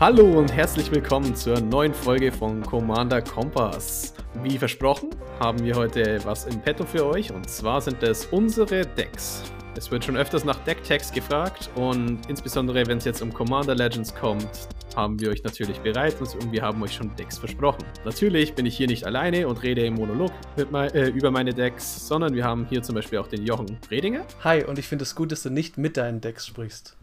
Hallo und herzlich willkommen zur neuen Folge von Commander Kompass. Wie versprochen haben wir heute was im Petto für euch und zwar sind es unsere Decks. Es wird schon öfters nach Decktext gefragt und insbesondere wenn es jetzt um Commander Legends kommt, haben wir euch natürlich bereit und wir haben euch schon Decks versprochen. Natürlich bin ich hier nicht alleine und rede im Monolog mein, äh, über meine Decks, sondern wir haben hier zum Beispiel auch den Jochen Redinger. Hi, und ich finde es gut, dass du nicht mit deinen Decks sprichst.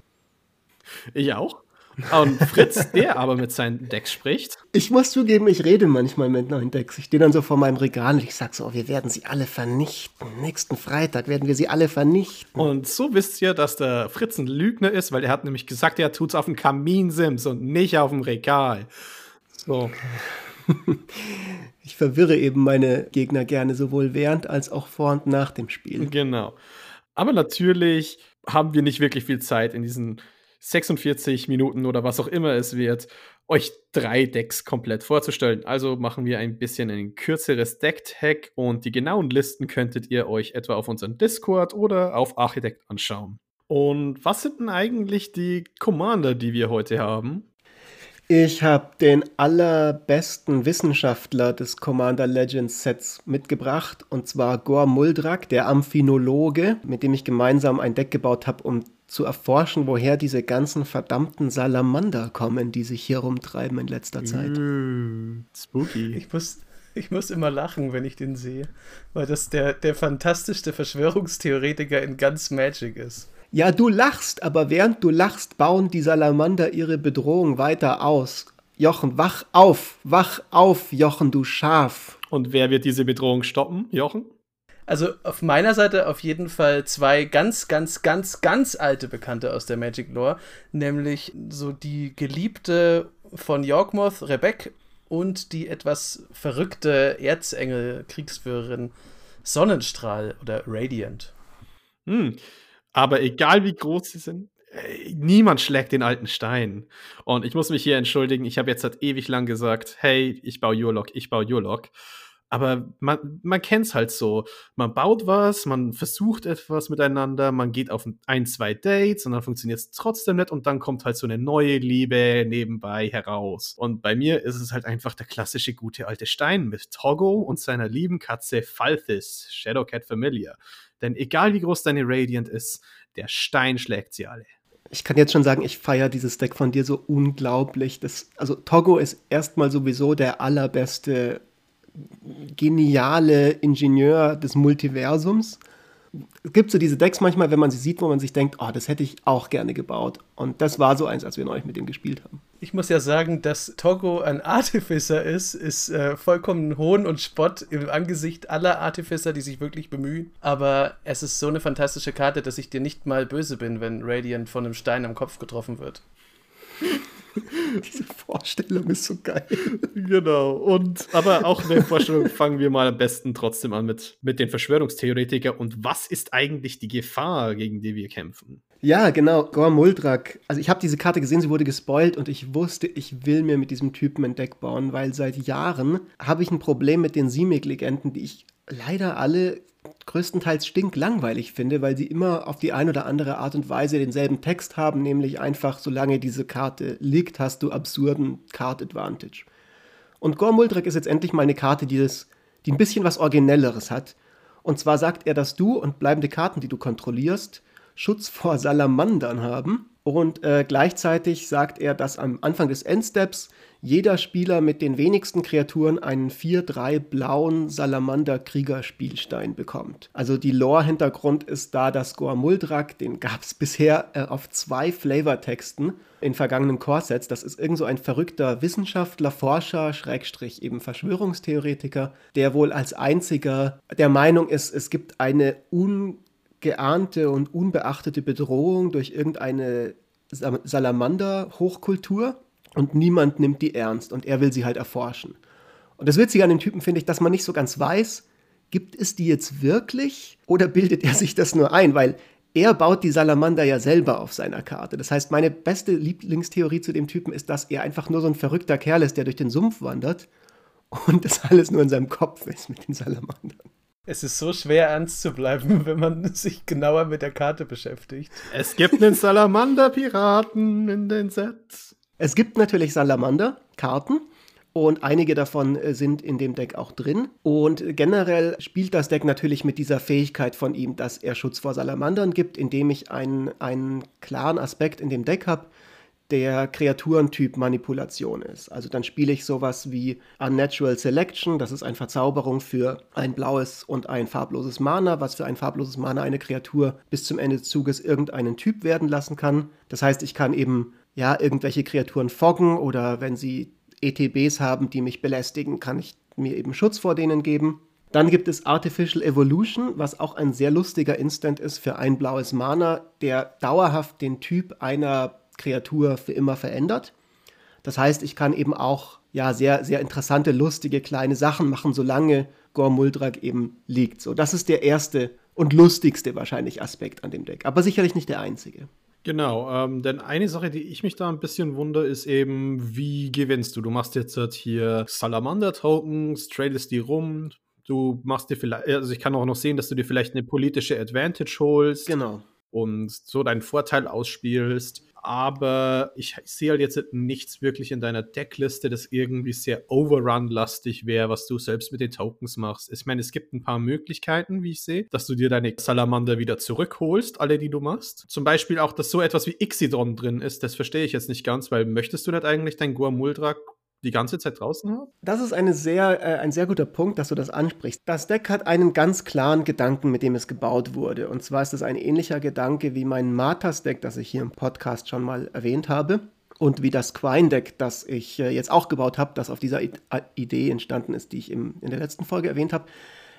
Ich auch. Und Fritz, der aber mit seinen Decks spricht. Ich muss zugeben, ich rede manchmal mit neuen Decks. Ich stehe dann so vor meinem Regal und ich sage so, oh, wir werden sie alle vernichten. Nächsten Freitag werden wir sie alle vernichten. Und so wisst ihr, dass der Fritz ein Lügner ist, weil er hat nämlich gesagt, er tut es auf dem Kaminsims und nicht auf dem Regal. So. ich verwirre eben meine Gegner gerne sowohl während als auch vor und nach dem Spiel. Genau. Aber natürlich haben wir nicht wirklich viel Zeit in diesen 46 Minuten oder was auch immer es wird, euch drei Decks komplett vorzustellen. Also machen wir ein bisschen ein kürzeres Deck-Hack und die genauen Listen könntet ihr euch etwa auf unserem Discord oder auf Architekt anschauen. Und was sind denn eigentlich die Commander, die wir heute haben? Ich habe den allerbesten Wissenschaftler des Commander Legends Sets mitgebracht, und zwar Gor Muldrak, der Amphinologe, mit dem ich gemeinsam ein Deck gebaut habe, um zu erforschen, woher diese ganzen verdammten Salamander kommen, die sich hier rumtreiben in letzter Zeit. Mm, spooky. Ich muss, ich muss immer lachen, wenn ich den sehe, weil das der, der fantastischste Verschwörungstheoretiker in ganz Magic ist. Ja, du lachst, aber während du lachst, bauen die Salamander ihre Bedrohung weiter aus. Jochen, wach auf, wach auf, Jochen, du Schaf. Und wer wird diese Bedrohung stoppen, Jochen? Also auf meiner Seite auf jeden Fall zwei ganz, ganz, ganz, ganz alte Bekannte aus der Magic Lore, nämlich so die Geliebte von Yorkmoth, Rebecca, und die etwas verrückte Erzengel-Kriegsführerin Sonnenstrahl oder Radiant. Hm. Aber egal wie groß sie sind, äh, niemand schlägt den alten Stein. Und ich muss mich hier entschuldigen, ich habe jetzt seit ewig lang gesagt, hey, ich baue Urlock, ich baue Urlock. Aber man, man kennt es halt so. Man baut was, man versucht etwas miteinander, man geht auf ein, zwei Dates und dann funktioniert es trotzdem nicht und dann kommt halt so eine neue Liebe nebenbei heraus. Und bei mir ist es halt einfach der klassische gute alte Stein mit Togo und seiner lieben Katze Falthis, Shadowcat Familiar. Denn egal wie groß deine Radiant ist, der Stein schlägt sie alle. Ich kann jetzt schon sagen, ich feiere dieses Deck von dir so unglaublich. Das, also Togo ist erstmal sowieso der allerbeste, geniale Ingenieur des Multiversums es gibt so diese Decks manchmal, wenn man sie sieht, wo man sich denkt, oh, das hätte ich auch gerne gebaut. Und das war so eins, als wir neulich mit dem gespielt haben. Ich muss ja sagen, dass Togo ein Artificer ist, ist äh, vollkommen Hohn und Spott im Angesicht aller Artificer, die sich wirklich bemühen. Aber es ist so eine fantastische Karte, dass ich dir nicht mal böse bin, wenn Radiant von einem Stein am Kopf getroffen wird. Diese Vorstellung ist so geil. Genau. Und aber auch in der Vorstellung fangen wir mal am besten trotzdem an mit, mit den Verschwörungstheoretikern. Und was ist eigentlich die Gefahr, gegen die wir kämpfen? Ja, genau. Gor Muldrak. Also ich habe diese Karte gesehen, sie wurde gespoilt und ich wusste, ich will mir mit diesem Typen ein Deck bauen, weil seit Jahren habe ich ein Problem mit den Simic-Legenden, die ich leider alle größtenteils stinklangweilig finde, weil sie immer auf die eine oder andere Art und Weise denselben Text haben, nämlich einfach, solange diese Karte liegt, hast du absurden Card Advantage. Und Gormuldrek ist jetzt endlich mal eine Karte, die, das, die ein bisschen was Originelleres hat. Und zwar sagt er, dass du und bleibende Karten, die du kontrollierst, Schutz vor Salamandern haben. Und äh, gleichzeitig sagt er, dass am Anfang des Endsteps jeder Spieler mit den wenigsten Kreaturen einen 4-3 blauen Salamander-Krieger-Spielstein bekommt. Also die Lore-Hintergrund ist da, dass Goamuldrak, den gab es bisher äh, auf zwei Flavortexten in vergangenen Core-Sets. Das ist irgend so ein verrückter Wissenschaftler, Forscher, Schrägstrich eben Verschwörungstheoretiker, der wohl als einziger der Meinung ist, es gibt eine ungeahnte und unbeachtete Bedrohung durch irgendeine Salamander-Hochkultur und niemand nimmt die ernst und er will sie halt erforschen. Und das Witzige an dem Typen finde ich, dass man nicht so ganz weiß, gibt es die jetzt wirklich oder bildet er sich das nur ein, weil er baut die Salamander ja selber auf seiner Karte. Das heißt, meine beste Lieblingstheorie zu dem Typen ist, dass er einfach nur so ein verrückter Kerl ist, der durch den Sumpf wandert und das alles nur in seinem Kopf ist mit den Salamandern. Es ist so schwer ernst zu bleiben, wenn man sich genauer mit der Karte beschäftigt. Es gibt einen Salamander-Piraten in den Sets. Es gibt natürlich Salamander-Karten. Und einige davon äh, sind in dem Deck auch drin. Und generell spielt das Deck natürlich mit dieser Fähigkeit von ihm, dass er Schutz vor Salamandern gibt, indem ich einen, einen klaren Aspekt in dem Deck habe, der Kreaturentyp Manipulation ist. Also dann spiele ich sowas wie Unnatural Selection, das ist eine Verzauberung für ein blaues und ein farbloses Mana, was für ein farbloses Mana eine Kreatur bis zum Ende des Zuges irgendeinen Typ werden lassen kann. Das heißt, ich kann eben ja irgendwelche Kreaturen foggen oder wenn sie ETBs haben, die mich belästigen, kann ich mir eben Schutz vor denen geben. Dann gibt es Artificial Evolution, was auch ein sehr lustiger Instant ist für ein blaues Mana, der dauerhaft den Typ einer Kreatur für immer verändert. Das heißt, ich kann eben auch ja sehr, sehr interessante, lustige kleine Sachen machen, solange Gormuldrak eben liegt. So, das ist der erste und lustigste wahrscheinlich Aspekt an dem Deck, aber sicherlich nicht der einzige. Genau, ähm, denn eine Sache, die ich mich da ein bisschen wundere, ist eben, wie gewinnst du? Du machst jetzt hier Salamander-Tokens, tradest die rum, du machst dir vielleicht, also ich kann auch noch sehen, dass du dir vielleicht eine politische Advantage holst. Genau. Und so deinen Vorteil ausspielst aber ich sehe halt jetzt nichts wirklich in deiner Deckliste, das irgendwie sehr Overrun-lastig wäre, was du selbst mit den Tokens machst. Ich meine, es gibt ein paar Möglichkeiten, wie ich sehe, dass du dir deine Salamander wieder zurückholst, alle, die du machst. Zum Beispiel auch, dass so etwas wie Ixidron drin ist, das verstehe ich jetzt nicht ganz, weil möchtest du nicht eigentlich dein Goamuldrak die ganze Zeit draußen habe? Das ist eine sehr, äh, ein sehr guter Punkt, dass du das ansprichst. Das Deck hat einen ganz klaren Gedanken, mit dem es gebaut wurde. Und zwar ist es ein ähnlicher Gedanke wie mein Martas-Deck, das ich hier im Podcast schon mal erwähnt habe. Und wie das Quine-Deck, das ich äh, jetzt auch gebaut habe, das auf dieser I Idee entstanden ist, die ich im, in der letzten Folge erwähnt habe.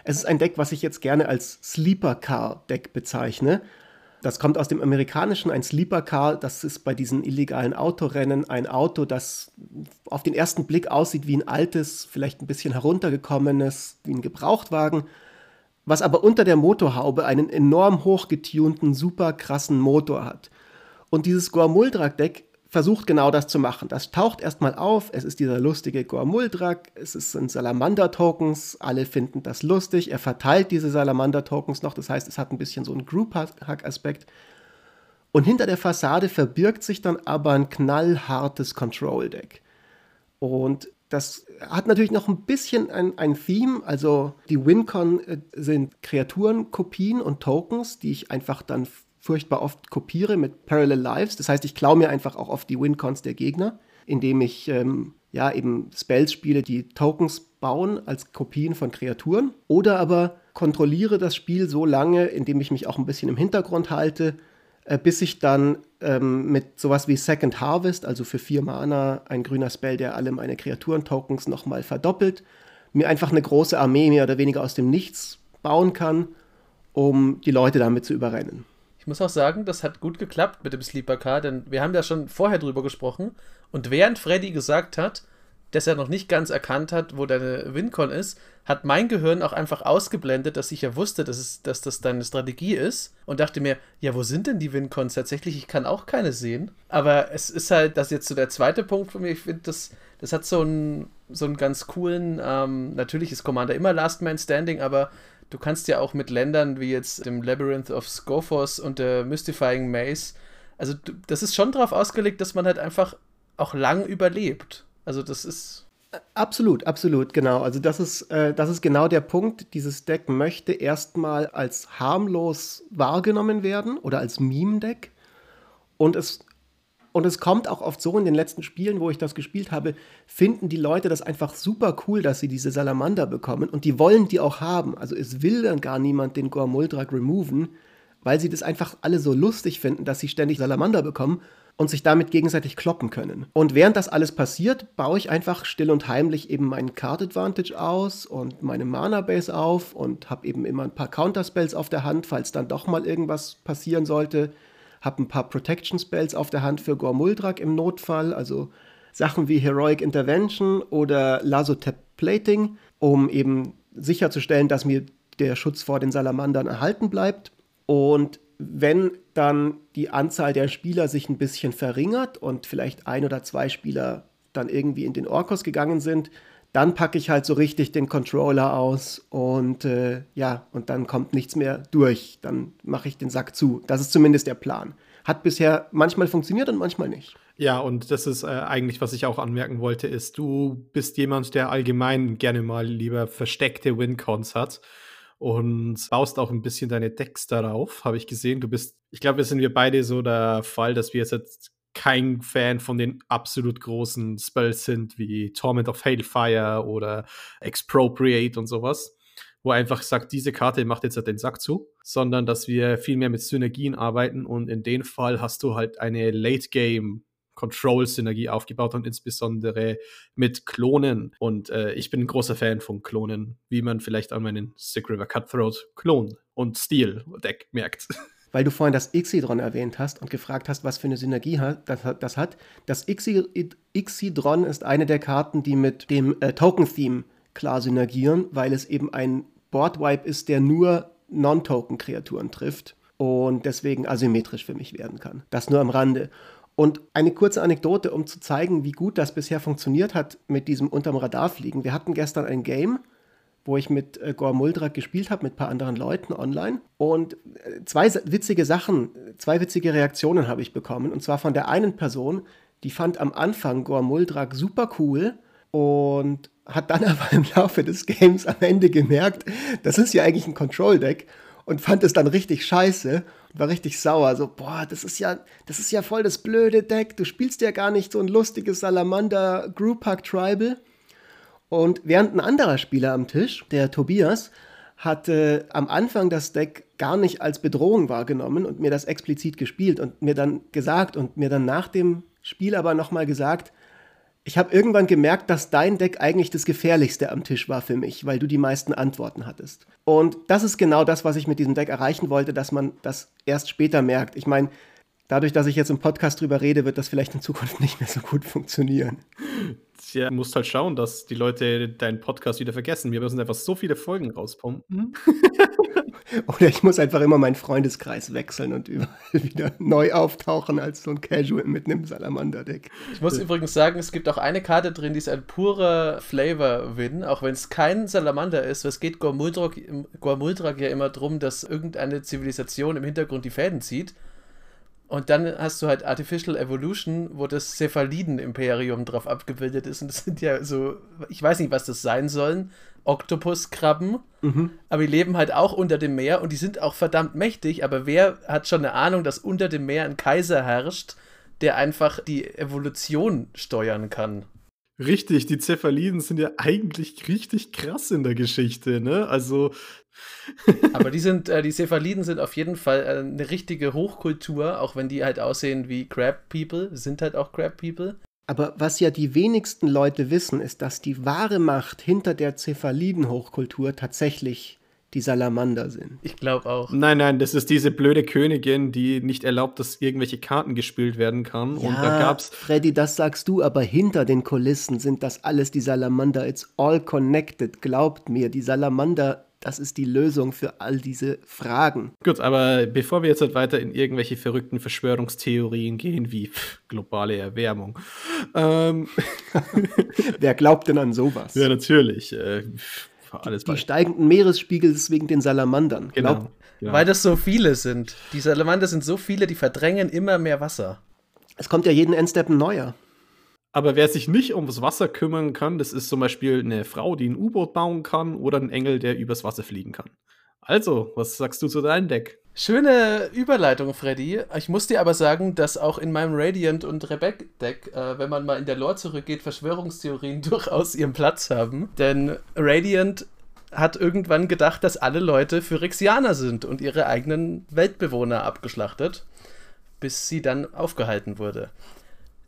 Es ist ein Deck, was ich jetzt gerne als Sleeper Car Deck bezeichne. Das kommt aus dem Amerikanischen, ein Sleeper Car, das ist bei diesen illegalen Autorennen ein Auto, das auf den ersten Blick aussieht wie ein altes, vielleicht ein bisschen heruntergekommenes, wie ein Gebrauchtwagen, was aber unter der Motorhaube einen enorm hochgetunten, super krassen Motor hat. Und dieses Gormuldrak-Deck versucht genau das zu machen. Das taucht erstmal auf, es ist dieser lustige Gormuldrak, es sind Salamander-Tokens, alle finden das lustig, er verteilt diese Salamander-Tokens noch, das heißt, es hat ein bisschen so einen Group-Hack-Aspekt. Und hinter der Fassade verbirgt sich dann aber ein knallhartes Control-Deck. Und das hat natürlich noch ein bisschen ein, ein Theme, also die Wincon äh, sind Kreaturenkopien und Tokens, die ich einfach dann furchtbar oft kopiere mit Parallel Lives. Das heißt, ich klaue mir einfach auch oft die Wincons der Gegner, indem ich ähm, ja eben Spells spiele, die Tokens bauen als Kopien von Kreaturen. Oder aber kontrolliere das Spiel so lange, indem ich mich auch ein bisschen im Hintergrund halte, äh, bis ich dann ähm, mit sowas wie Second Harvest, also für vier Mana ein grüner Spell, der alle meine Kreaturen-Tokens nochmal verdoppelt, mir einfach eine große Armee mehr oder weniger aus dem Nichts bauen kann, um die Leute damit zu überrennen. Ich muss auch sagen, das hat gut geklappt mit dem Sleeper Car, denn wir haben ja schon vorher drüber gesprochen. Und während Freddy gesagt hat, dass er noch nicht ganz erkannt hat, wo deine Wincon ist, hat mein Gehirn auch einfach ausgeblendet, dass ich ja wusste, dass, es, dass das deine Strategie ist und dachte mir, ja, wo sind denn die Wincons? Tatsächlich, ich kann auch keine sehen. Aber es ist halt, das ist jetzt so der zweite Punkt von mir. Ich finde, das, das hat so einen, so einen ganz coolen, ähm, natürlich ist Commander immer Last Man Standing, aber du kannst ja auch mit Ländern wie jetzt dem Labyrinth of Scophos und der Mystifying Maze, also das ist schon darauf ausgelegt, dass man halt einfach auch lang überlebt. Also das ist. Absolut, absolut, genau. Also das ist, äh, das ist genau der Punkt. Dieses Deck möchte erstmal als harmlos wahrgenommen werden oder als Meme-Deck. Und es und es kommt auch oft so in den letzten Spielen, wo ich das gespielt habe, finden die Leute das einfach super cool, dass sie diese Salamander bekommen und die wollen die auch haben. Also es will dann gar niemand den Gormuldrak removen, weil sie das einfach alle so lustig finden, dass sie ständig Salamander bekommen und sich damit gegenseitig kloppen können. Und während das alles passiert, baue ich einfach still und heimlich eben meinen Card Advantage aus und meine Mana Base auf und habe eben immer ein paar Counterspells auf der Hand, falls dann doch mal irgendwas passieren sollte habe ein paar Protection Spells auf der Hand für Gormuldrak im Notfall, also Sachen wie Heroic Intervention oder Lazotep Plating, um eben sicherzustellen, dass mir der Schutz vor den Salamandern erhalten bleibt. Und wenn dann die Anzahl der Spieler sich ein bisschen verringert und vielleicht ein oder zwei Spieler dann irgendwie in den Orkos gegangen sind, dann packe ich halt so richtig den Controller aus und äh, ja, und dann kommt nichts mehr durch. Dann mache ich den Sack zu. Das ist zumindest der Plan. Hat bisher manchmal funktioniert und manchmal nicht. Ja, und das ist äh, eigentlich, was ich auch anmerken wollte, ist, du bist jemand, der allgemein gerne mal lieber versteckte Wincons hat und baust auch ein bisschen deine Decks darauf, habe ich gesehen. Du bist, ich glaube, wir sind wir beide so der Fall, dass wir jetzt kein Fan von den absolut großen Spells sind, wie Torment of Hailfire oder Expropriate und sowas, wo einfach sagt, diese Karte macht jetzt halt den Sack zu, sondern dass wir viel mehr mit Synergien arbeiten und in dem Fall hast du halt eine Late-Game Control-Synergie aufgebaut und insbesondere mit Klonen. Und äh, ich bin ein großer Fan von Klonen, wie man vielleicht an meinen Sick River Cutthroat Klon und Steel-Deck merkt. Weil du vorhin das Ixidron erwähnt hast und gefragt hast, was für eine Synergie das, hat. Das Ixidron ist eine der Karten, die mit dem äh, Token-Theme klar synergieren, weil es eben ein Board-Wipe ist, der nur Non-Token-Kreaturen trifft und deswegen asymmetrisch für mich werden kann. Das nur am Rande. Und eine kurze Anekdote, um zu zeigen, wie gut das bisher funktioniert hat mit diesem unterm Radar fliegen. Wir hatten gestern ein Game, wo ich mit äh, Gore Muldrak gespielt habe, mit ein paar anderen Leuten online. Und äh, zwei witzige Sachen, zwei witzige Reaktionen habe ich bekommen. Und zwar von der einen Person, die fand am Anfang Gore Muldrak super cool und hat dann aber im Laufe des Games am Ende gemerkt, das ist ja eigentlich ein Control-Deck und fand es dann richtig scheiße und war richtig sauer. So, boah, das ist ja, das ist ja voll das blöde Deck. Du spielst ja gar nicht so ein lustiges Salamander Group Hack Tribal. Und während ein anderer Spieler am Tisch, der Tobias, hatte am Anfang das Deck gar nicht als Bedrohung wahrgenommen und mir das explizit gespielt und mir dann gesagt und mir dann nach dem Spiel aber nochmal gesagt, ich habe irgendwann gemerkt, dass dein Deck eigentlich das gefährlichste am Tisch war für mich, weil du die meisten Antworten hattest. Und das ist genau das, was ich mit diesem Deck erreichen wollte, dass man das erst später merkt. Ich meine, dadurch, dass ich jetzt im Podcast drüber rede, wird das vielleicht in Zukunft nicht mehr so gut funktionieren. Ja, du musst halt schauen, dass die Leute deinen Podcast wieder vergessen. Wir müssen einfach so viele Folgen rauspumpen. Oder ich muss einfach immer meinen Freundeskreis wechseln und überall wieder neu auftauchen als so ein Casual mit einem Salamander-Deck. Ich muss übrigens sagen, es gibt auch eine Karte drin, die ist ein purer Flavor-Win, auch wenn es kein Salamander ist. Es geht Gormuldrak ja immer darum, dass irgendeine Zivilisation im Hintergrund die Fäden zieht. Und dann hast du halt Artificial Evolution, wo das Cephaliden-Imperium drauf abgebildet ist. Und das sind ja so, ich weiß nicht, was das sein sollen. Oktopuskrabben. Mhm. Aber die leben halt auch unter dem Meer und die sind auch verdammt mächtig. Aber wer hat schon eine Ahnung, dass unter dem Meer ein Kaiser herrscht, der einfach die Evolution steuern kann? Richtig, die Cephaliden sind ja eigentlich richtig krass in der Geschichte, ne? Also. Aber die sind, äh, die Cephaliden sind auf jeden Fall äh, eine richtige Hochkultur, auch wenn die halt aussehen wie Crab People, sind halt auch Crab People. Aber was ja die wenigsten Leute wissen, ist, dass die wahre Macht hinter der Cephaliden-Hochkultur tatsächlich die Salamander sind. Ich glaube auch. Nein, nein, das ist diese blöde Königin, die nicht erlaubt, dass irgendwelche Karten gespielt werden kann. Ja, und da gab's. Freddy, das sagst du, aber hinter den Kulissen sind das alles die Salamander. It's all connected. Glaubt mir, die Salamander das ist die Lösung für all diese Fragen. Gut, aber bevor wir jetzt halt weiter in irgendwelche verrückten Verschwörungstheorien gehen, wie pff, globale Erwärmung. Ähm Wer glaubt denn an sowas? Ja, natürlich. Äh, alles die, die steigenden Meeresspiegel wegen den Salamandern. Genau. Glaub, genau. Weil das so viele sind. Die Salamander sind so viele, die verdrängen immer mehr Wasser. Es kommt ja jeden Endstep ein neuer. Aber wer sich nicht ums Wasser kümmern kann, das ist zum Beispiel eine Frau, die ein U-Boot bauen kann oder ein Engel, der übers Wasser fliegen kann. Also, was sagst du zu deinem Deck? Schöne Überleitung, Freddy. Ich muss dir aber sagen, dass auch in meinem Radiant und Rebek-Deck, äh, wenn man mal in der Lore zurückgeht, Verschwörungstheorien durchaus ihren Platz haben. Denn Radiant hat irgendwann gedacht, dass alle Leute Phyrexianer sind und ihre eigenen Weltbewohner abgeschlachtet, bis sie dann aufgehalten wurde.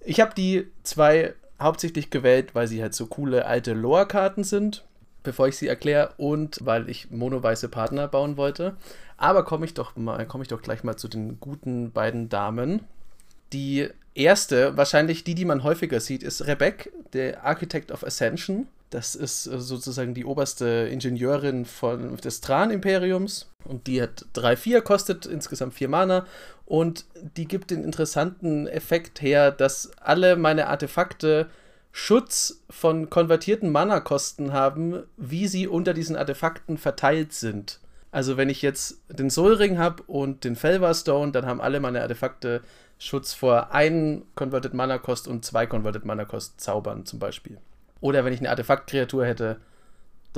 Ich habe die zwei hauptsächlich gewählt, weil sie halt so coole alte Lore-Karten sind, bevor ich sie erkläre, und weil ich mono-weiße Partner bauen wollte. Aber komme ich doch ich doch gleich mal zu den guten beiden Damen. Die erste, wahrscheinlich die, die man häufiger sieht, ist Rebecca, der Architect of Ascension. Das ist äh, sozusagen die oberste Ingenieurin von, des Tran-Imperiums. Und die hat 3-4, kostet insgesamt 4 Mana. Und die gibt den interessanten Effekt her, dass alle meine Artefakte Schutz von konvertierten Mana-Kosten haben, wie sie unter diesen Artefakten verteilt sind. Also wenn ich jetzt den Soul Ring habe und den Felvar Stone, dann haben alle meine Artefakte Schutz vor ein Converted Mana Cost und zwei Converted Mana Cost zaubern zum Beispiel. Oder wenn ich eine Artefaktkreatur hätte,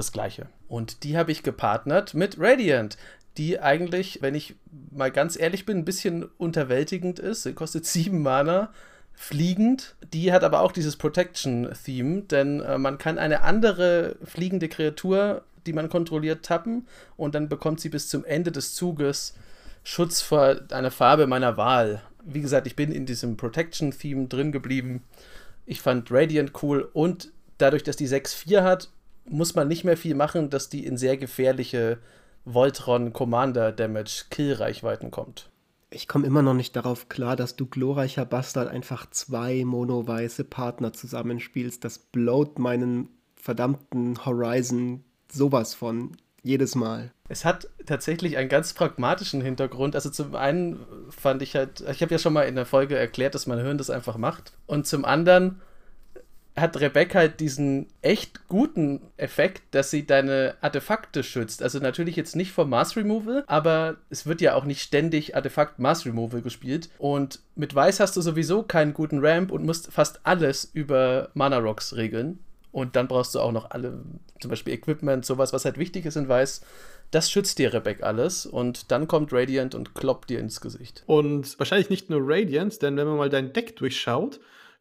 das gleiche. Und die habe ich gepartnert mit Radiant, die eigentlich, wenn ich mal ganz ehrlich bin, ein bisschen unterwältigend ist. Sie kostet sieben Mana, fliegend. Die hat aber auch dieses Protection-Theme, denn äh, man kann eine andere fliegende Kreatur, die man kontrolliert, tappen und dann bekommt sie bis zum Ende des Zuges Schutz vor einer Farbe meiner Wahl. Wie gesagt, ich bin in diesem Protection-Theme drin geblieben. Ich fand Radiant cool und dadurch, dass die 6-4 hat, muss man nicht mehr viel machen, dass die in sehr gefährliche Voltron Commander Damage Kill-Reichweiten kommt. Ich komme immer noch nicht darauf klar, dass du glorreicher Bastard einfach zwei mono-weiße Partner zusammenspielst. Das blowt meinen verdammten Horizon sowas von jedes Mal. Es hat tatsächlich einen ganz pragmatischen Hintergrund. Also zum einen fand ich halt, ich habe ja schon mal in der Folge erklärt, dass mein Hirn das einfach macht. Und zum anderen hat Rebecca halt diesen echt guten Effekt, dass sie deine Artefakte schützt. Also natürlich jetzt nicht vor Mass Removal, aber es wird ja auch nicht ständig Artefakt Mass Removal gespielt. Und mit Weiß hast du sowieso keinen guten Ramp und musst fast alles über Mana Rocks regeln. Und dann brauchst du auch noch alle, zum Beispiel Equipment, sowas, was halt wichtig ist in Weiß. Das schützt dir Rebecca alles und dann kommt Radiant und kloppt dir ins Gesicht. Und wahrscheinlich nicht nur Radiant, denn wenn man mal dein Deck durchschaut,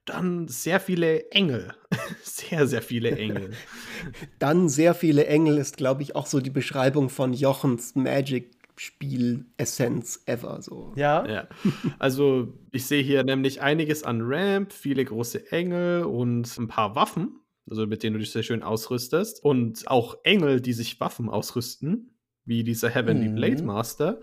dann sehr viele Engel. sehr, sehr viele Engel. dann sehr viele Engel ist, glaube ich, auch so die Beschreibung von Jochens Magic Spiel-Essenz ever. So. Ja. ja. Also, ich sehe hier nämlich einiges an Ramp, viele große Engel und ein paar Waffen, also mit denen du dich sehr schön ausrüstest. Und auch Engel, die sich Waffen ausrüsten, wie dieser Heavenly mhm. Blade Master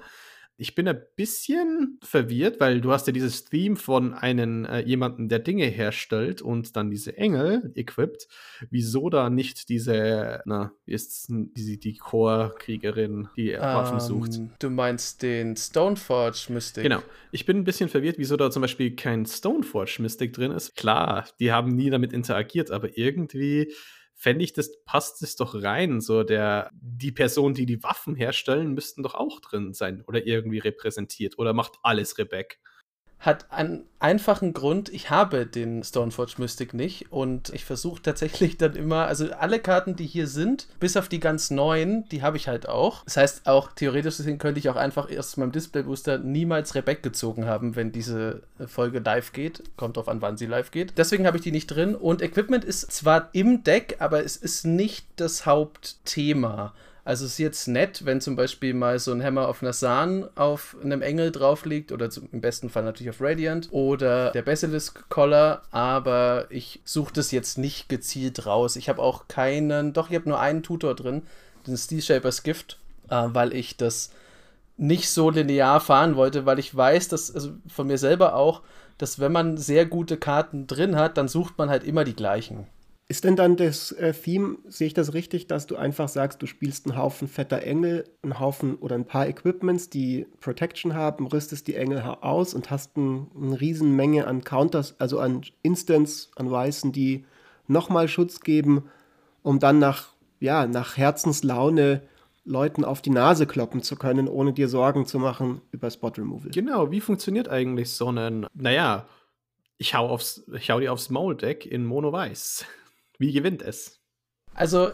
ich bin ein bisschen verwirrt, weil du hast ja dieses Theme von einem äh, jemanden, der Dinge herstellt und dann diese Engel equipped. Wieso da nicht diese, na, wie ist die, die Core-Kriegerin, die um, Waffen sucht? Ähm, du meinst den Stoneforge Mystic? Genau. Ich bin ein bisschen verwirrt, wieso da zum Beispiel kein Stoneforge Mystic drin ist. Klar, die haben nie damit interagiert, aber irgendwie fände ich, das passt es doch rein. So der, die Personen, die die Waffen herstellen, müssten doch auch drin sein oder irgendwie repräsentiert oder macht alles Rebecca hat einen einfachen Grund. Ich habe den Stoneforge Mystic nicht und ich versuche tatsächlich dann immer, also alle Karten, die hier sind, bis auf die ganz neuen, die habe ich halt auch. Das heißt, auch theoretisch gesehen könnte ich auch einfach erst meinem Display Booster niemals Rebecca gezogen haben, wenn diese Folge live geht. Kommt drauf an, wann sie live geht. Deswegen habe ich die nicht drin und Equipment ist zwar im Deck, aber es ist nicht das Hauptthema. Also es ist jetzt nett, wenn zum Beispiel mal so ein Hammer of Nasan auf einem Engel drauf liegt oder zum, im besten Fall natürlich auf Radiant oder der Basilisk Collar, aber ich suche das jetzt nicht gezielt raus. Ich habe auch keinen, doch ich habe nur einen Tutor drin, den Steel Shapers Gift, äh, weil ich das nicht so linear fahren wollte, weil ich weiß, dass, also von mir selber auch, dass wenn man sehr gute Karten drin hat, dann sucht man halt immer die gleichen. Ist denn dann das äh, Theme, sehe ich das richtig, dass du einfach sagst, du spielst einen Haufen fetter Engel, einen Haufen oder ein paar Equipments, die Protection haben, rüstest die Engel aus und hast ein, eine riesen Menge an Counters, also an Instants, an Weißen, die nochmal Schutz geben, um dann nach, ja, nach Herzenslaune Leuten auf die Nase kloppen zu können, ohne dir Sorgen zu machen über Spot Removal. Genau, wie funktioniert eigentlich so ein, naja, ich hau, aufs, ich hau dir aufs Mauldeck in Mono Weiß. Wie gewinnt es? Also,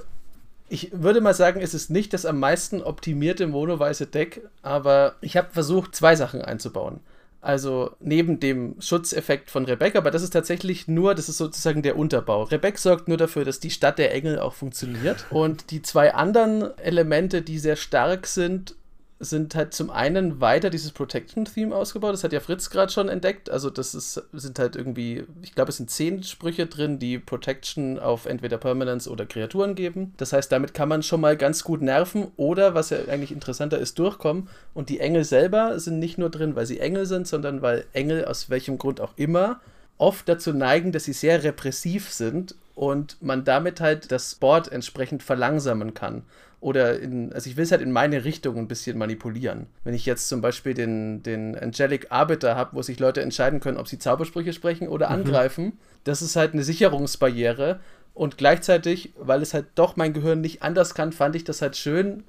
ich würde mal sagen, es ist nicht das am meisten optimierte monoweiße Deck, aber ich habe versucht, zwei Sachen einzubauen. Also neben dem Schutzeffekt von Rebecca, aber das ist tatsächlich nur, das ist sozusagen der Unterbau. Rebecca sorgt nur dafür, dass die Stadt der Engel auch funktioniert. Und die zwei anderen Elemente, die sehr stark sind, sind halt zum einen weiter dieses Protection-Theme ausgebaut. Das hat ja Fritz gerade schon entdeckt. Also, das ist, sind halt irgendwie, ich glaube, es sind zehn Sprüche drin, die Protection auf entweder Permanence oder Kreaturen geben. Das heißt, damit kann man schon mal ganz gut nerven oder, was ja eigentlich interessanter ist, durchkommen. Und die Engel selber sind nicht nur drin, weil sie Engel sind, sondern weil Engel aus welchem Grund auch immer oft dazu neigen, dass sie sehr repressiv sind und man damit halt das Board entsprechend verlangsamen kann oder in, also ich will es halt in meine Richtung ein bisschen manipulieren. Wenn ich jetzt zum Beispiel den, den Angelic Arbiter habe, wo sich Leute entscheiden können, ob sie Zaubersprüche sprechen oder mhm. angreifen, das ist halt eine Sicherungsbarriere. Und gleichzeitig, weil es halt doch mein Gehirn nicht anders kann, fand ich das halt schön,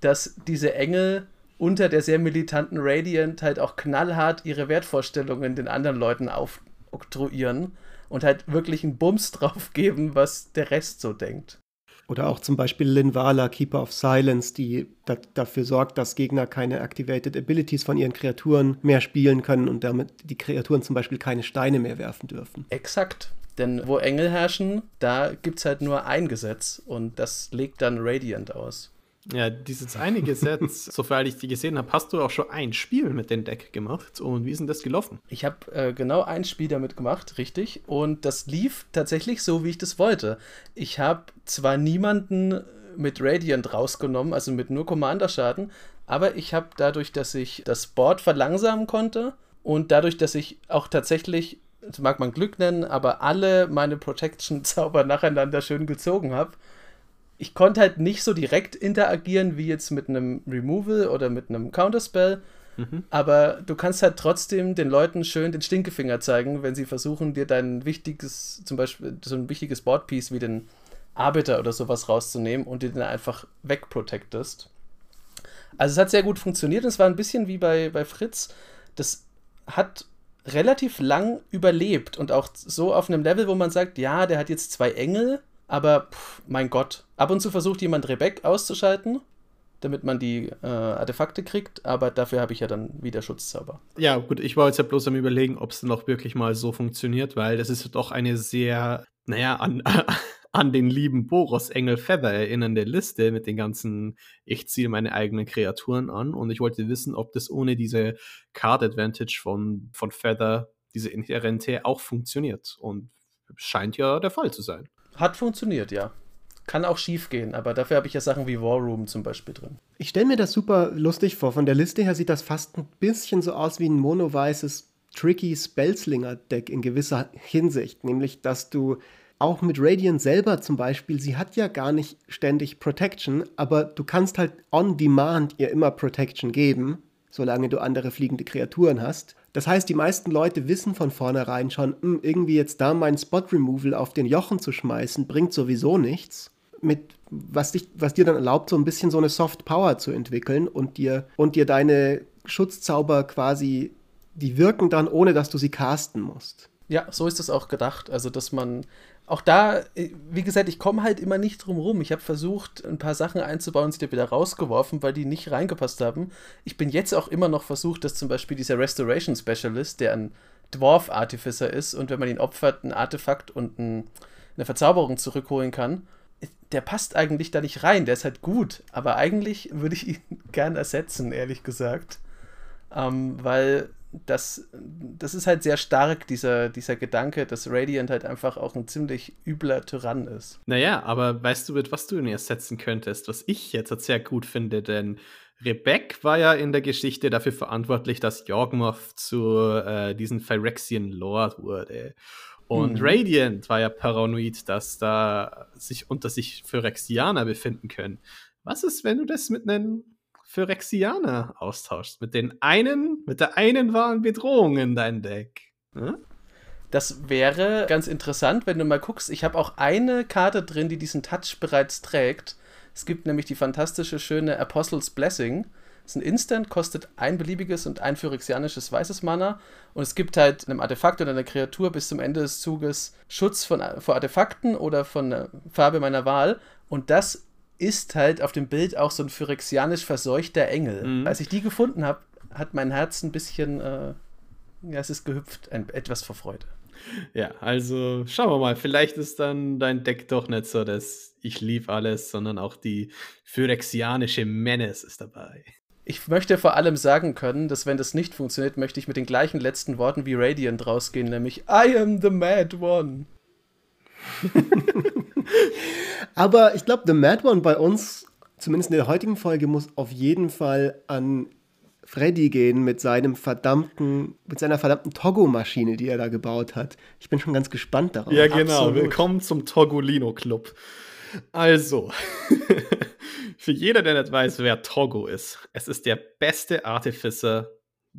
dass diese Engel unter der sehr militanten Radiant halt auch knallhart ihre Wertvorstellungen den anderen Leuten aufoktroyieren und halt wirklich einen Bums drauf geben, was der Rest so denkt. Oder auch zum Beispiel Linvala, Keeper of Silence, die da dafür sorgt, dass Gegner keine Activated Abilities von ihren Kreaturen mehr spielen können und damit die Kreaturen zum Beispiel keine Steine mehr werfen dürfen. Exakt. Denn wo Engel herrschen, da gibt es halt nur ein Gesetz und das legt dann Radiant aus. Ja, dieses eine Gesetz, sofern ich die gesehen habe, hast du auch schon ein Spiel mit dem Deck gemacht. Und wie ist denn das gelaufen? Ich habe äh, genau ein Spiel damit gemacht, richtig. Und das lief tatsächlich so, wie ich das wollte. Ich habe zwar niemanden mit Radiant rausgenommen, also mit nur Commander-Schaden, aber ich habe dadurch, dass ich das Board verlangsamen konnte und dadurch, dass ich auch tatsächlich, das mag man Glück nennen, aber alle meine Protection-Zauber nacheinander schön gezogen habe, ich konnte halt nicht so direkt interagieren wie jetzt mit einem Removal oder mit einem Counterspell. Mhm. Aber du kannst halt trotzdem den Leuten schön den Stinkefinger zeigen, wenn sie versuchen, dir dein wichtiges, zum Beispiel so ein wichtiges Boardpiece wie den Arbiter oder sowas rauszunehmen und dir den einfach wegprotectest. Also es hat sehr gut funktioniert und es war ein bisschen wie bei, bei Fritz. Das hat relativ lang überlebt und auch so auf einem Level, wo man sagt, ja, der hat jetzt zwei Engel, aber pff, mein Gott, ab und zu versucht jemand Rebek auszuschalten, damit man die äh, Artefakte kriegt, aber dafür habe ich ja dann wieder Schutzzauber. Ja, gut, ich war jetzt ja bloß am überlegen, ob es dann auch wirklich mal so funktioniert, weil das ist doch eine sehr, naja, an, an den lieben Boros Engel Feather erinnernde Liste mit den ganzen, ich ziehe meine eigenen Kreaturen an und ich wollte wissen, ob das ohne diese Card Advantage von, von Feather, diese Inherente, auch funktioniert. Und scheint ja der Fall zu sein. Hat funktioniert, ja. Kann auch schief gehen, aber dafür habe ich ja Sachen wie War Room zum Beispiel drin. Ich stelle mir das super lustig vor. Von der Liste her sieht das fast ein bisschen so aus wie ein monoweißes Tricky Spellslinger-Deck in gewisser Hinsicht. Nämlich, dass du auch mit Radiant selber zum Beispiel, sie hat ja gar nicht ständig Protection, aber du kannst halt on demand ihr immer Protection geben, solange du andere fliegende Kreaturen hast. Das heißt, die meisten Leute wissen von vornherein schon, mh, hm, irgendwie jetzt da mein Spot Removal auf den Jochen zu schmeißen, bringt sowieso nichts. Mit was, dich, was dir dann erlaubt, so ein bisschen so eine Soft Power zu entwickeln und dir, und dir deine Schutzzauber quasi, die wirken dann, ohne dass du sie casten musst. Ja, so ist es auch gedacht. Also, dass man auch da, äh, wie gesagt, ich komme halt immer nicht drum rum. Ich habe versucht, ein paar Sachen einzubauen, sie wieder rausgeworfen, weil die nicht reingepasst haben. Ich bin jetzt auch immer noch versucht, dass zum Beispiel dieser Restoration Specialist, der ein Dwarf Artificer ist und wenn man ihn opfert, ein Artefakt und ein, eine Verzauberung zurückholen kann, der passt eigentlich da nicht rein. Der ist halt gut, aber eigentlich würde ich ihn gern ersetzen, ehrlich gesagt. Ähm, weil das, das ist halt sehr stark, dieser, dieser Gedanke, dass Radiant halt einfach auch ein ziemlich übler Tyrann ist. Naja, aber weißt du, mit was du ihn ersetzen könntest, was ich jetzt sehr gut finde, denn Rebek war ja in der Geschichte dafür verantwortlich, dass Jorgmoth zu äh, diesem Phyrexian Lord wurde. Und mhm. Radiant war ja paranoid, dass da sich unter sich Phyrexianer befinden können. Was ist, wenn du das mit einem für Rexianer austauschst. Mit den einen, mit der einen wahren Bedrohung in dein Deck. Hm? Das wäre ganz interessant, wenn du mal guckst. Ich habe auch eine Karte drin, die diesen Touch bereits trägt. Es gibt nämlich die fantastische, schöne Apostles Blessing. Das ist ein Instant, kostet ein beliebiges und ein phyrexianisches weißes Mana. Und es gibt halt einem Artefakt oder einer Kreatur bis zum Ende des Zuges Schutz von, vor Artefakten oder von der Farbe meiner Wahl. Und das ist halt auf dem Bild auch so ein phyrexianisch verseuchter Engel. Mhm. Als ich die gefunden habe, hat mein Herz ein bisschen, äh, ja, es ist gehüpft, ein, etwas vor Freude. Ja, also schauen wir mal, vielleicht ist dann dein Deck doch nicht so, dass ich lieb alles, sondern auch die phyrexianische Menace ist dabei. Ich möchte vor allem sagen können, dass wenn das nicht funktioniert, möchte ich mit den gleichen letzten Worten wie Radiant rausgehen, nämlich I am the Mad One. Aber ich glaube, The Mad One bei uns, zumindest in der heutigen Folge, muss auf jeden Fall an Freddy gehen mit seinem verdammten, mit seiner verdammten Togo-Maschine, die er da gebaut hat. Ich bin schon ganz gespannt darauf. Ja, genau. Absolut. Willkommen zum Togolino Club. Also, für jeder, der nicht weiß, wer Togo ist, es ist der beste Artificer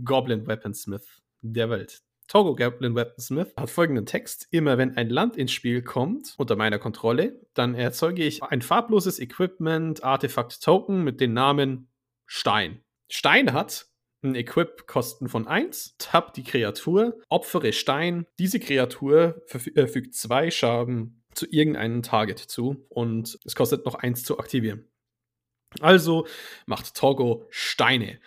Goblin Weaponsmith der Welt. Togo Goblin Weaponsmith hat folgenden Text. Immer wenn ein Land ins Spiel kommt, unter meiner Kontrolle, dann erzeuge ich ein farbloses Equipment Artefakt Token mit dem Namen Stein. Stein hat ein Equip-Kosten von 1, tapp die Kreatur, opfere Stein. Diese Kreatur verfü- äh, zwei Schaden zu irgendeinem Target zu und es kostet noch 1 zu aktivieren. Also macht Togo Steine.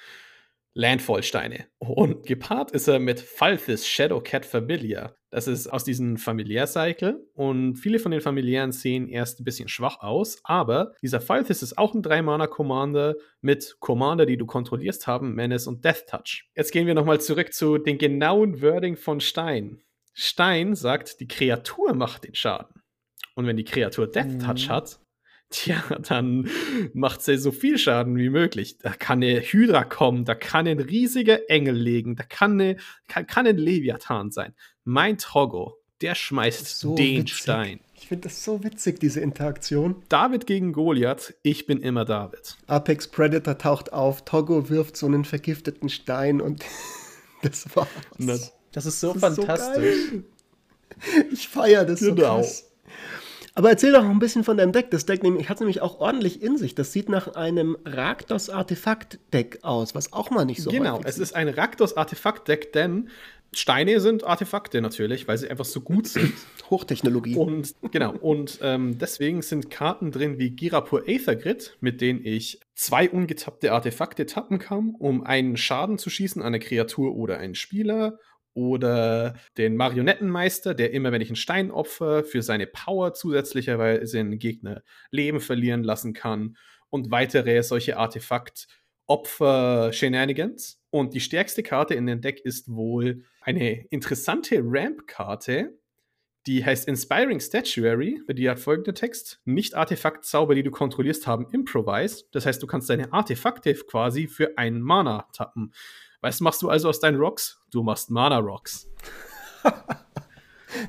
Landfall-Steine. Und gepaart ist er mit Falthis Shadowcat Familiar. Das ist aus diesem Familiär-Cycle und viele von den Familiären sehen erst ein bisschen schwach aus, aber dieser Falthis ist auch ein 3-Mana-Commander mit Commander, die du kontrollierst haben, Menace und Death Touch. Jetzt gehen wir nochmal zurück zu den genauen Wording von Stein. Stein sagt, die Kreatur macht den Schaden. Und wenn die Kreatur Death Touch Mhm. hat, Tja, dann macht sie so viel Schaden wie möglich. Da kann eine Hydra kommen, da kann ein riesiger Engel legen, da kann, eine, kann, kann ein Leviathan sein. Mein Togo, der schmeißt So den witzig. Stein. Ich finde das so witzig, diese Interaktion. David gegen Goliath, ich bin immer David. Apex Predator taucht auf, Togo wirft so einen vergifteten Stein und das war's. Das ist so Das ist so fantastisch. Ich feiere das so Genau. krass. Aber erzähl doch noch ein bisschen von deinem Deck. Das Deck hat nämlich auch ordentlich in sich. Das sieht nach einem Raktos-Artefakt-Deck aus, was auch mal nicht so genau, es ist ein Raktos-Artefakt-Deck, denn Steine sind Artefakte natürlich, weil sie einfach so gut sind. Hochtechnologie. Und genau, und ähm, deswegen sind Karten drin wie Girapur Aether Grid, mit denen ich zwei ungetappte Artefakte tappen kann, um einen Schaden zu schießen an eine Kreatur oder einen Spieler. Oder den Marionettenmeister, der immer, wenn ich einen Stein opfer, für seine Power zusätzlicherweise einen Gegner Leben verlieren lassen kann. Und weitere solche Artefakt-Opfer-Shenanigans. Und die stärkste Karte in dem Deck ist wohl eine interessante Ramp-Karte, die heißt Inspiring Statuary. Die hat folgenden Text. Nicht Artefaktzauber, die du kontrollierst, haben Improvise. Das heißt, du kannst deine Artefakte quasi für einen Mana tappen. Was machst du also aus deinen Rocks? Du machst Mana-Rocks.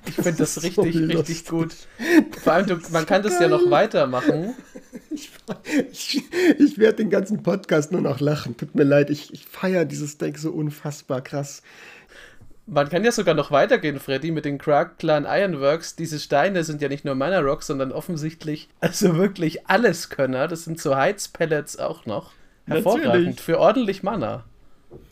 Ich finde das ist richtig, so richtig gut. Vor allem, du, man kann das ja noch weitermachen. Ich, ich, ich werde den ganzen Podcast nur noch lachen. Tut mir leid, ich, ich feiere dieses Deck so unfassbar krass. Man kann ja sogar noch weitergehen, Freddy, mit den Krag Clan Ironworks. Diese Steine sind ja nicht nur Mana Rocks, sondern offensichtlich, also wirklich alles Könner. Das sind so Heizpellets auch noch. Hervorragend. Natürlich. Für ordentlich Mana.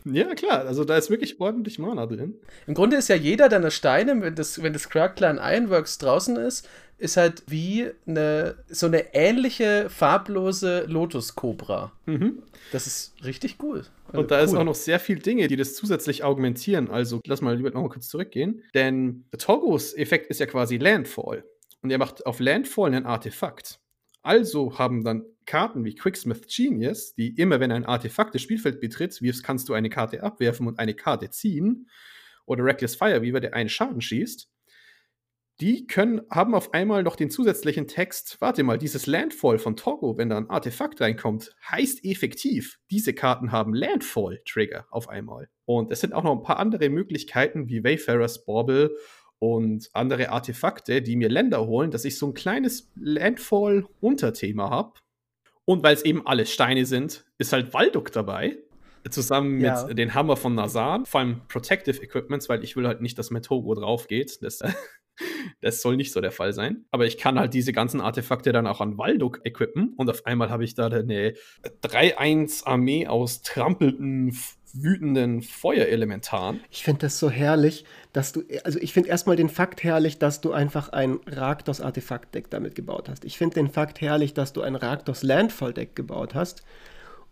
Ja, klar. Also da ist wirklich ordentlich Mana drin. Im Grunde ist ja jeder deiner Steine, wenn das, wenn das Clan Ironworks draußen ist, ist halt wie eine, so eine ähnliche farblose Lotus-Cobra. Mhm. Das ist richtig cool. Und da ist Cool. auch noch sehr viel Dinge, die das zusätzlich augmentieren. Also lass mal lieber noch mal kurz zurückgehen. Denn Togos Effekt ist ja quasi Landfall. Und er macht auf Landfall ein Artefakt. Also haben dann Karten wie Quicksmith Genius, die immer, wenn ein Artefakt das Spielfeld betritt, wirfst, kannst du eine Karte abwerfen und eine Karte ziehen. Oder Reckless Fireweaver, der einen Schaden schießt. Die können, haben auf einmal noch den zusätzlichen Text, warte mal, dieses Landfall von Togo, wenn da ein Artefakt reinkommt, heißt effektiv, diese Karten haben Landfall-Trigger auf einmal. Und es sind auch noch ein paar andere Möglichkeiten wie Wayfarer's Bauble und andere Artefakte, die mir Länder holen, dass ich so ein kleines Landfall-Unterthema habe. Und weil es eben alles Steine sind, ist halt Walduk dabei. Zusammen Ja. mit den Hammer von Nazan, vor allem Protective Equipments, weil ich will halt nicht, dass mein Togo drauf geht. Das, das soll nicht so der Fall sein. Aber ich kann halt diese ganzen Artefakte dann auch an Walduk equippen und auf einmal habe ich da eine 3-1-Armee aus trampelnden, f- wütenden Feuerelementaren. Ich finde das so herrlich, dass du, also ich finde erstmal den Fakt herrlich, dass du einfach ein Raktos Artefakt-Deck damit gebaut hast. Ich finde den Fakt herrlich, dass du ein Raktos Landfall-Deck gebaut hast.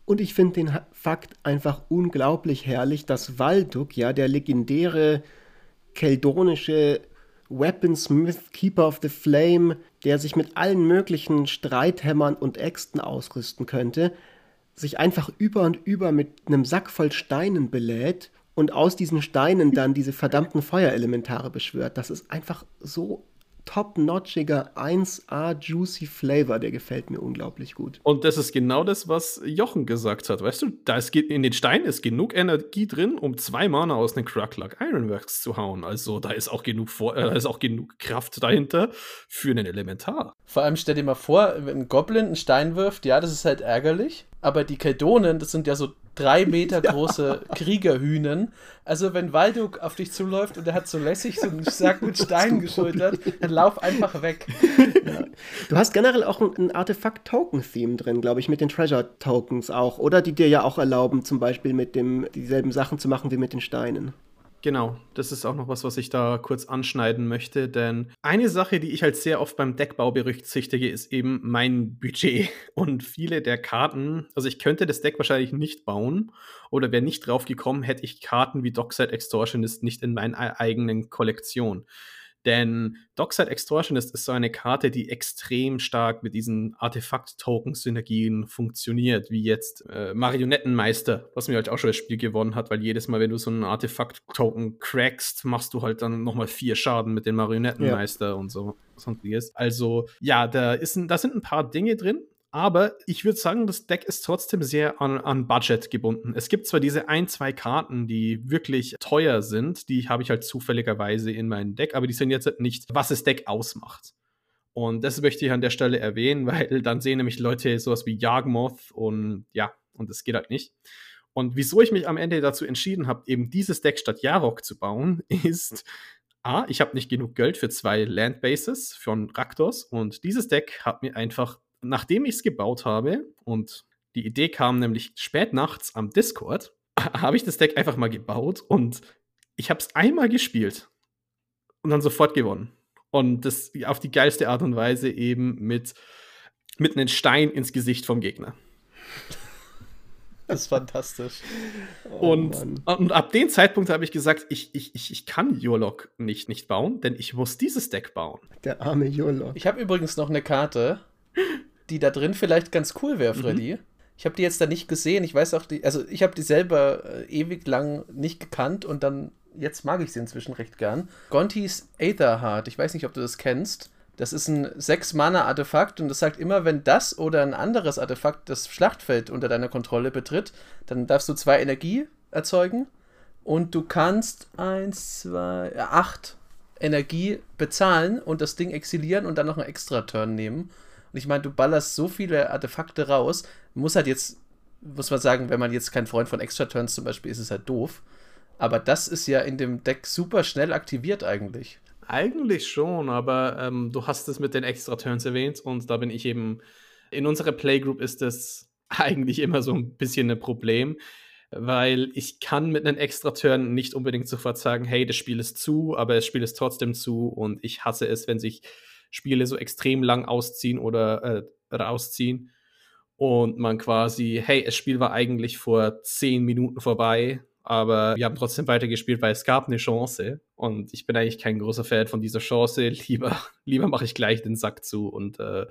Und ich finde den Fakt einfach unglaublich herrlich, dass Valduk, ja, der legendäre keldonische Weaponsmith, Keeper of the Flame, der sich mit allen möglichen Streithämmern und Äxten ausrüsten könnte, sich einfach über und über mit einem Sack voll Steinen belädt und aus diesen Steinen dann diese verdammten Feuerelementare beschwört. Das ist einfach so top-notchiger 1A Juicy Flavor, der gefällt mir unglaublich gut. Und das ist genau das, was Jochen gesagt hat. Weißt du, da ist, ge- in den Steinen ist genug Energie drin, um zwei Mana aus einem Crackluck Ironworks zu hauen. Also da ist auch genug, vor, äh, da ist auch genug Kraft dahinter für einen Elementar. Vor allem stell dir mal vor, wenn ein Goblin einen Stein wirft, ja, das ist halt ärgerlich. Aber die Keldonen, das sind ja so drei Meter große Kriegerhühnen. Also wenn Walduk auf dich zuläuft und er hat so lässig so einen Sack mit Steinen geschultert, dann lauf einfach weg. Ja. Du hast generell auch ein Artefakt-Token-Theme drin, glaube ich, mit den Treasure-Tokens auch, oder? Die dir ja auch erlauben, zum Beispiel mit dem dieselben Sachen zu machen wie mit den Steinen. Genau, das ist auch noch was, was ich da kurz anschneiden möchte, denn eine Sache, die ich halt sehr oft beim Deckbau berücksichtige, ist eben mein Budget. Und viele der Karten, also ich könnte das Deck wahrscheinlich nicht bauen oder wäre nicht drauf gekommen, hätte ich Karten wie Dockside Extortionist nicht in meiner eigenen Kollektion. Denn Dockside Extortionist ist so eine Karte, die extrem stark mit diesen Artefakt-Token-Synergien funktioniert, wie jetzt äh, Marionettenmeister, was mir halt auch schon das Spiel gewonnen hat, weil jedes Mal, wenn du so einen Artefakt-Token crackst, machst du halt dann nochmal vier Schaden mit dem Marionettenmeister ja. und so. Sonstiges. Also, ja, da, ist ein, da sind ein paar Dinge drin, aber ich würde sagen, das Deck ist trotzdem sehr an, an, Budget gebunden. Es gibt zwar diese ein, zwei Karten, die wirklich teuer sind, die habe ich halt zufälligerweise in meinem Deck, aber die sind jetzt nicht, was das Deck ausmacht. Und das möchte ich an der Stelle erwähnen, weil dann sehen nämlich Leute sowas wie Jagmoth und ja, und das geht halt nicht. Und wieso ich mich am Ende dazu entschieden habe, eben dieses Deck statt Jarok zu bauen, ist, A, ich habe nicht genug Geld für zwei Landbases von Raktors und dieses Deck hat mir einfach nachdem ich es gebaut habe und die Idee kam nämlich spät nachts am Discord, habe ich das Deck einfach mal gebaut und ich habe es einmal gespielt und dann sofort gewonnen. Und das auf die geilste Art und Weise eben mit, mit einem Stein ins Gesicht vom Gegner. Das ist fantastisch. Oh, und, und ab dem Zeitpunkt habe ich gesagt, ich, ich, ich, ich kann Jolok nicht, nicht bauen, denn ich muss dieses Deck bauen. Der arme Jolok. Ich habe übrigens noch eine Karte, die da drin vielleicht ganz cool wäre, mhm. Freddy. Mhm. Ich habe die jetzt da nicht gesehen. Ich weiß auch, die, also ich habe die selber äh, ewig lang nicht gekannt und dann, jetzt mag ich sie inzwischen recht gern. Gontis Aetherheart, ich weiß nicht, ob du das kennst. Das ist ein 6-Mana-Artefakt und das sagt immer, wenn das oder ein anderes Artefakt das Schlachtfeld unter deiner Kontrolle betritt, dann darfst du zwei Energie erzeugen und du kannst 1, 2, 8 Energie bezahlen und das Ding exilieren und dann noch einen extra Turn nehmen. Und ich meine, du ballerst so viele Artefakte raus, muss halt jetzt, muss man sagen, wenn man jetzt kein Freund von Extra-Turns zum Beispiel ist, ist es halt doof. Aber das ist ja in dem Deck super schnell aktiviert eigentlich. Eigentlich schon, aber ähm, du hast es mit den Extra-Turns erwähnt und da bin ich eben, in unserer Playgroup ist das eigentlich immer so ein bisschen ein Problem, weil ich kann mit einem Extra-Turn nicht unbedingt sofort sagen, hey, das Spiel ist zu, aber das Spiel ist trotzdem zu und ich hasse es, wenn sich Spiele so extrem lang ausziehen oder äh, rausziehen und man quasi, hey, das Spiel war eigentlich vor zehn Minuten vorbei, aber wir haben trotzdem weitergespielt, weil es gab eine Chance und ich bin eigentlich kein großer Fan von dieser Chance. Lieber, lieber mache ich gleich den Sack zu und äh,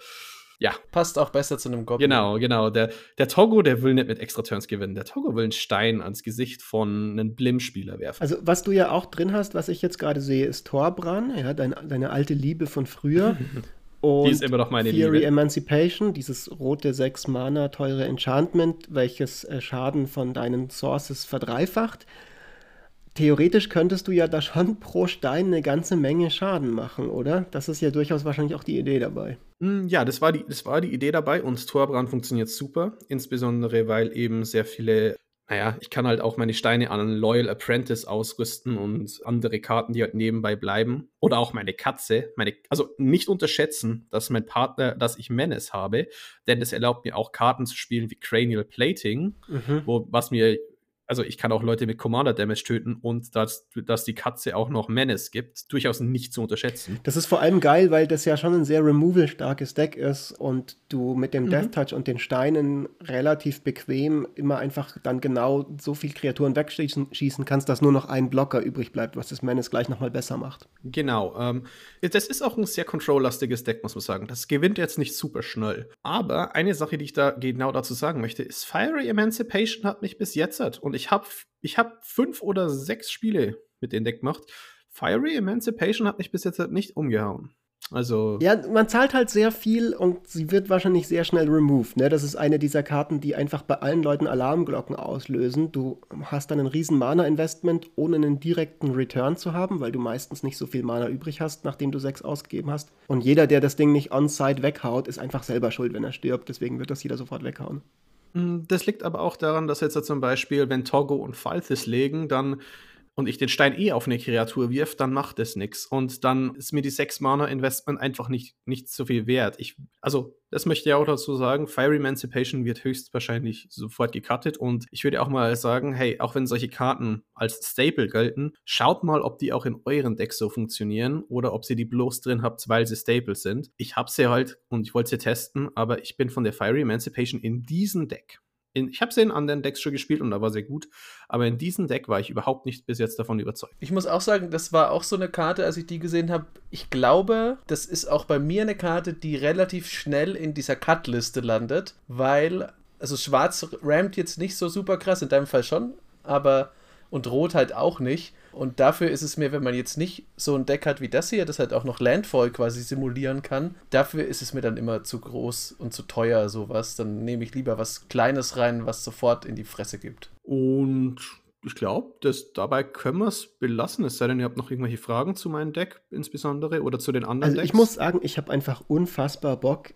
ja. Passt auch besser zu einem Goblin. Genau, genau. Der, der Togo, der will nicht mit extra Turns gewinnen. Der Togo will einen Stein ans Gesicht von einem Blim-Spieler werfen. Also, was du ja auch drin hast, was ich jetzt gerade sehe, ist Torbran, ja, dein, deine alte Liebe von früher. Und Die ist immer noch meine Theory Liebe. Emancipation, dieses rote 6 Mana teure Enchantment, welches äh, Schaden von deinen Sources verdreifacht theoretisch könntest du ja da schon pro Stein eine ganze Menge Schaden machen, oder? Das ist ja durchaus wahrscheinlich auch die Idee dabei. Hm, ja, das war die, das war die Idee dabei und Torbrand funktioniert super, insbesondere weil eben sehr viele, naja, ich kann halt auch meine Steine an einen Loyal Apprentice ausrüsten und andere Karten, die halt nebenbei bleiben. Oder auch meine Katze. Meine, also nicht unterschätzen, dass mein Partner, dass ich Menace habe, denn es erlaubt mir auch Karten zu spielen wie Cranial Plating, mhm. wo, was mir also ich kann auch Leute mit Commander Damage töten und dass, dass die Katze auch noch Menace gibt, durchaus nicht zu unterschätzen. Das ist vor allem geil, weil das ja schon ein sehr removal-starkes Deck ist und du mit dem mhm. Death Touch und den Steinen relativ bequem immer einfach dann genau so viel Kreaturen wegschießen kannst, dass nur noch ein Blocker übrig bleibt, was das Menace gleich nochmal besser macht. Genau. Ähm, das ist auch ein sehr control-lastiges Deck, muss man sagen. Das gewinnt jetzt nicht super schnell. Aber eine Sache, die ich da genau dazu sagen möchte, ist, Fiery Emancipation hat mich bis jetzt und ich habe ich hab fünf oder sechs Spiele mit dem Deck gemacht. Fiery Emancipation hat mich bis jetzt nicht umgehauen. Also. Ja, man zahlt halt sehr viel und sie wird wahrscheinlich sehr schnell removed. Ne? Das ist eine dieser Karten, die einfach bei allen Leuten Alarmglocken auslösen. Du hast dann ein riesen Mana-Investment, ohne einen direkten Return zu haben, weil du meistens nicht so viel Mana übrig hast, nachdem du sechs ausgegeben hast. Und jeder, der das Ding nicht on-site weghaut, ist einfach selber schuld, wenn er stirbt. Deswegen wird das jeder sofort weghauen. Hm, das liegt aber auch daran, dass jetzt zum Beispiel, wenn Togo und Falthis legen, dann und ich den Stein eh auf eine Kreatur wirf, dann macht es nichts. Und dann ist mir die 6 Mana Investment einfach nicht, nicht so viel wert. Ich, also, das möchte ich auch dazu sagen, Fire Emancipation wird höchstwahrscheinlich sofort gecuttet. Und ich würde auch mal sagen, hey, auch wenn solche Karten als Staple gelten, schaut mal, ob die auch in euren Decks so funktionieren oder ob sie die bloß drin habt, weil sie Staple sind. Ich habe sie halt und ich wollte sie testen, aber ich bin von der Fire Emancipation in diesem Deck in, ich habe sie in anderen Decks schon gespielt und da war sehr gut, aber in diesem Deck war ich überhaupt nicht bis jetzt davon überzeugt. Ich muss auch sagen, das war auch so eine Karte, als ich die gesehen habe. Ich glaube, das ist auch bei mir eine Karte, die relativ schnell in dieser Cut-Liste landet, weil, also Schwarz rammt jetzt nicht so super krass, in deinem Fall schon, aber und Rot halt auch nicht. Und dafür ist es mir, wenn man jetzt nicht so ein Deck hat wie das hier, das halt auch noch Landfall quasi simulieren kann, dafür ist es mir dann immer zu groß und zu teuer, sowas. Dann nehme ich lieber was Kleines rein, was sofort in die Fresse gibt. Und ich glaube, dabei können wir es belassen. Es sei denn, ihr habt noch irgendwelche Fragen zu meinem Deck insbesondere oder zu den anderen also Decks. Ich muss sagen, ich habe einfach unfassbar Bock,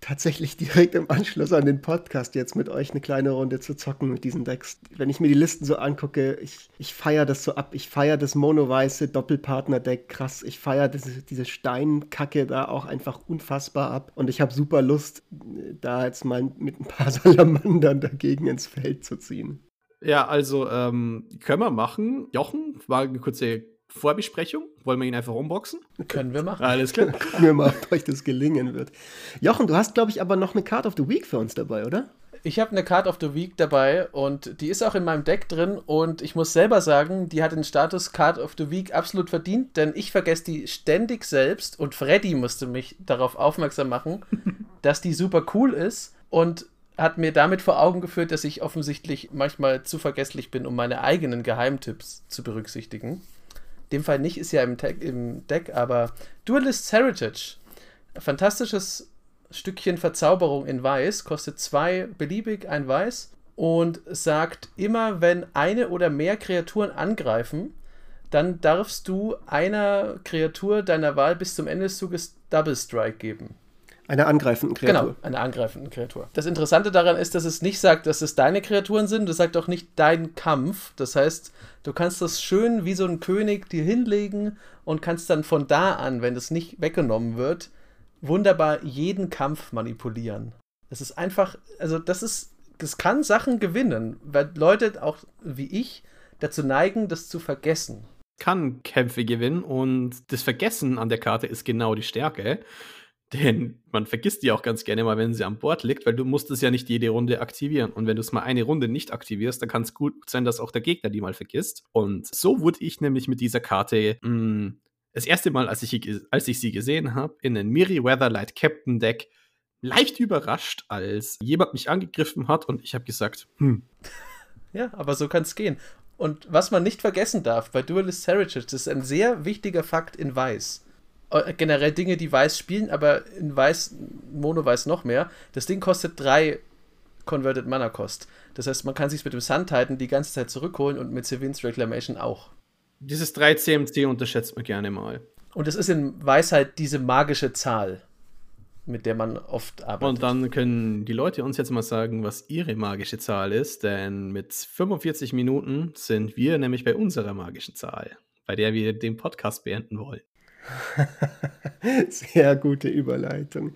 tatsächlich direkt im Anschluss an den Podcast jetzt mit euch eine kleine Runde zu zocken mit diesen Decks. Wenn ich mir die Listen so angucke, ich, ich feiere das so ab. Ich feiere das mono-weiße Doppelpartner-Deck krass. Ich feiere diese, Steinkacke da auch einfach unfassbar ab. Und ich habe super Lust, da jetzt mal mit ein paar Salamandern dagegen ins Feld zu ziehen. Ja, also ähm, können wir machen. Jochen, war eine kurze Vorbesprechung. Wollen wir ihn einfach umboxen? Können wir machen. Alles klar. Gucken wir mal, ob euch das gelingen wird. Jochen, du hast, glaube ich, aber noch eine Card of the Week für uns dabei, oder? Ich habe eine Card of the Week dabei und die ist auch in meinem Deck drin und ich muss selber sagen, die hat den Status Card of the Week absolut verdient, denn ich vergesse die ständig selbst und Freddy musste mich darauf aufmerksam machen, dass die super cool ist und hat mir damit vor Augen geführt, dass ich offensichtlich manchmal zu vergesslich bin, um meine eigenen Geheimtipps zu berücksichtigen dem Fall nicht, ist ja im, im Deck, aber Duelist's Heritage. Fantastisches Stückchen Verzauberung in Weiß, kostet zwei beliebig ein Weiß und sagt immer, wenn eine oder mehr Kreaturen angreifen, dann darfst du einer Kreatur deiner Wahl bis zum Ende des Zuges Double Strike geben. Einer angreifenden Kreatur. Genau, einer angreifenden Kreatur. Das Interessante daran ist, dass es nicht sagt, dass es deine Kreaturen sind, es sagt auch nicht dein Kampf. Das heißt, du kannst das schön wie so ein König dir hinlegen und kannst dann von da an, wenn das nicht weggenommen wird, wunderbar jeden Kampf manipulieren. Das ist einfach, also das ist, das kann Sachen gewinnen, weil Leute auch wie ich dazu neigen, das zu vergessen. Kann Kämpfe gewinnen und das Vergessen an der Karte ist genau die Stärke. Denn man vergisst die auch ganz gerne mal, wenn sie an Bord liegt, weil du musst es ja nicht jede Runde aktivieren. Und wenn du es mal eine Runde nicht aktivierst, dann kann es gut sein, dass auch der Gegner die mal vergisst. Und so wurde ich nämlich mit dieser Karte mh, hm, das erste Mal, als ich, als ich sie gesehen habe, in den Miri Weatherlight Captain Deck leicht überrascht, als jemand mich angegriffen hat und ich habe gesagt, hm. Ja, aber so kann es gehen. Und was man nicht vergessen darf bei Duelist Heritage, das ist ein sehr wichtiger Fakt in Weiß generell Dinge, die weiß spielen, aber in weiß, Mono weiß noch mehr. Das Ding kostet drei Converted Mana Cost. Das heißt, man kann sich mit dem Sun Titan die ganze Zeit zurückholen und mit Sevin's Reclamation auch. Dieses 3 CMC unterschätzt man gerne mal. Und es ist in Weisheit diese magische Zahl, mit der man oft arbeitet. Und dann können die Leute uns jetzt mal sagen, was ihre magische Zahl ist, denn mit 45 Minuten sind wir nämlich bei unserer magischen Zahl, bei der wir den Podcast beenden wollen. Sehr gute Überleitung.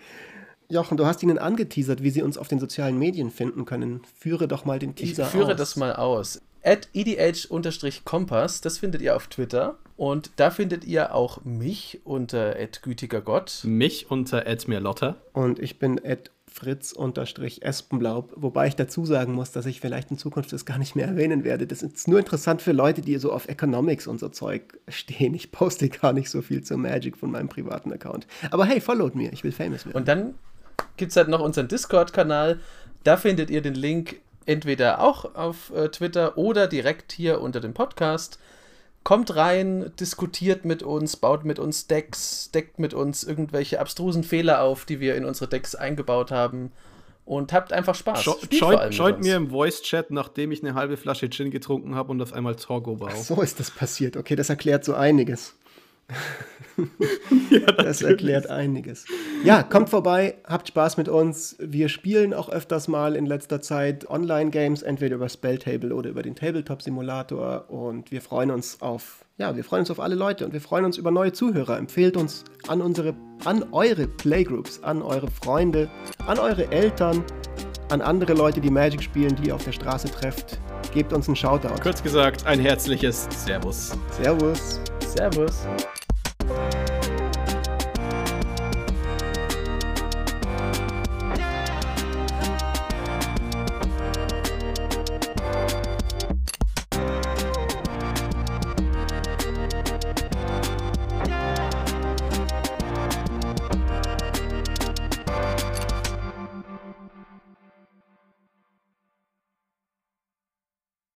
Jochen, du hast ihnen angeteasert, wie sie uns auf den sozialen Medien finden können. Führe doch mal den Teaser aus. Ich führe aus. das mal aus. At edh-kompass, das findet ihr auf Twitter. Und da findet ihr auch mich unter gütiger Gott. Mich unter mirlotta. Und ich bin at Fritz-Espenblaub, wobei ich dazu sagen muss, dass ich vielleicht in Zukunft das gar nicht mehr erwähnen werde. Das ist nur interessant für Leute, die so auf Economics und so Zeug stehen. Ich poste gar nicht so viel zur Magic von meinem privaten Account. Aber hey, followt mir, ich will famous werden. Und dann gibt es halt noch unseren Discord-Kanal. Da findet ihr den Link entweder auch auf äh, Twitter oder direkt hier unter dem Podcast. Kommt rein, diskutiert mit uns, baut mit uns Decks, deckt mit uns irgendwelche abstrusen Fehler auf, die wir in unsere Decks eingebaut haben. Und habt einfach Spaß. Schaut joint mir im Voice-Chat, nachdem ich eine halbe Flasche Gin getrunken habe und auf einmal Torgo war. so ist das passiert. Okay, das erklärt so einiges. ja, das erklärt einiges. Ja, kommt vorbei, habt Spaß mit uns. Wir spielen auch öfters mal in letzter Zeit Online-Games, entweder über Spelltable oder über den Tabletop-Simulator. Und wir freuen uns auf, ja, wir freuen uns auf alle Leute und wir freuen uns über neue Zuhörer. Empfehlt uns an unsere, an eure Playgroups, an eure Freunde, an eure Eltern, an andere Leute, die Magic spielen, die ihr auf der Straße trefft. Gebt uns einen Shoutout. Kurz gesagt, ein herzliches Servus. Servus. Servus. Bye.